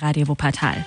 Radio Wuppertal.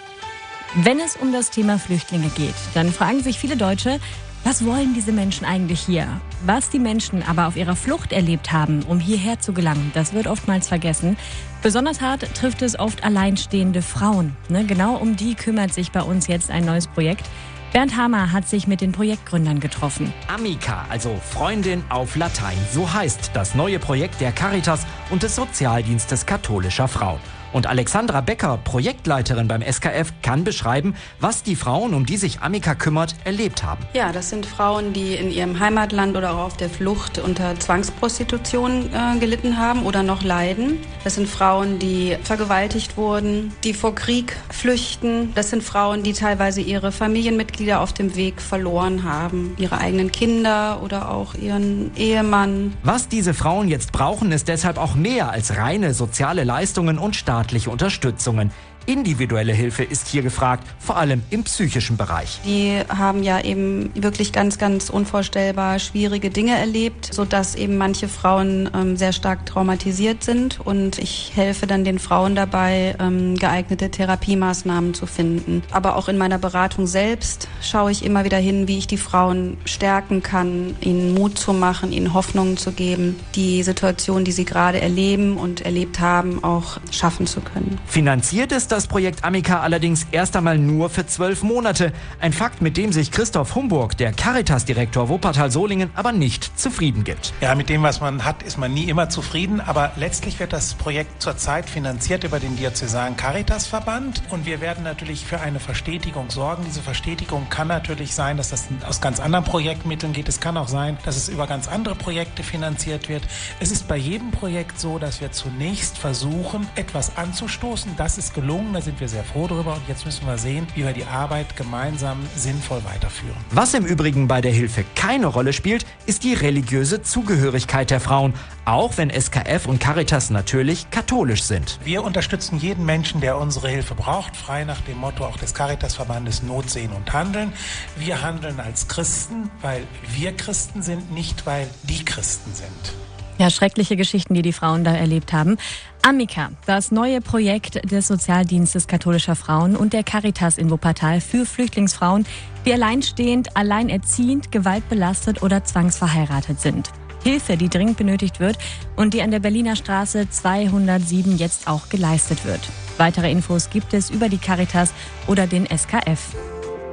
Wenn es um das Thema Flüchtlinge geht, dann fragen sich viele Deutsche, was wollen diese Menschen eigentlich hier? Was die Menschen aber auf ihrer Flucht erlebt haben, um hierher zu gelangen, das wird oftmals vergessen. Besonders hart trifft es oft alleinstehende Frauen. Ne? Genau um die kümmert sich bei uns jetzt ein neues Projekt. Bernd Hammer hat sich mit den Projektgründern getroffen. Amica, also Freundin auf Latein, so heißt das neue Projekt der Caritas und des Sozialdienstes katholischer Frauen. Und Alexandra Becker, Projektleiterin beim SKF, kann beschreiben, was die Frauen, um die sich Amica kümmert, erlebt haben. Ja, das sind Frauen, die in ihrem Heimatland oder auch auf der Flucht unter Zwangsprostitution äh, gelitten haben oder noch leiden. Das sind Frauen, die vergewaltigt wurden, die vor Krieg flüchten. Das sind Frauen, die teilweise ihre Familienmitglieder auf dem Weg verloren haben, ihre eigenen Kinder oder auch ihren Ehemann. Was diese Frauen jetzt brauchen, ist deshalb auch mehr als reine soziale Leistungen und Staat staatliche Unterstützungen. Individuelle Hilfe ist hier gefragt, vor allem im psychischen Bereich. Die haben ja eben wirklich ganz, ganz unvorstellbar schwierige Dinge erlebt, sodass eben manche Frauen ähm, sehr stark traumatisiert sind. Und ich helfe dann den Frauen dabei, ähm, geeignete Therapiemaßnahmen zu finden. Aber auch in meiner Beratung selbst schaue ich immer wieder hin, wie ich die Frauen stärken kann, ihnen Mut zu machen, ihnen Hoffnungen zu geben, die Situation, die sie gerade erleben und erlebt haben, auch schaffen zu können. Finanziert ist das Projekt Amica allerdings erst einmal nur für zwölf Monate. Ein Fakt, mit dem sich Christoph Humburg, der Caritas-Direktor Wuppertal-Solingen, aber nicht zufrieden gibt. Ja, mit dem, was man hat, ist man nie immer zufrieden. Aber letztlich wird das Projekt zurzeit finanziert über den Diözesanen Caritas-Verband. Und wir werden natürlich für eine Verstetigung sorgen. Diese Verstetigung kann natürlich sein, dass das aus ganz anderen Projektmitteln geht. Es kann auch sein, dass es über ganz andere Projekte finanziert wird. Es ist bei jedem Projekt so, dass wir zunächst versuchen, etwas anzustoßen. Das ist gelungen gelungen, da sind wir sehr froh drüber und jetzt müssen wir sehen, wie wir die Arbeit gemeinsam sinnvoll weiterführen. Was im Übrigen bei der Hilfe keine Rolle spielt, ist die religiöse Zugehörigkeit der Frauen, auch wenn SKF und Caritas natürlich katholisch sind. Wir unterstützen jeden Menschen, der unsere Hilfe braucht, frei nach dem Motto auch des Caritas-Verbandes Not sehen und handeln. Wir handeln als Christen, weil wir Christen sind, nicht weil die Christen sind. Ja, schreckliche Geschichten, die die Frauen da erlebt haben. Amica, das neue Projekt des Sozialdienstes katholischer Frauen und der Caritas in Wuppertal für Flüchtlingsfrauen, die alleinstehend, alleinerziehend, gewaltbelastet oder zwangsverheiratet sind. Hilfe, die dringend benötigt wird und die an der Berliner Straße 207 jetzt auch geleistet wird. Weitere Infos gibt es über die Caritas oder den SKF.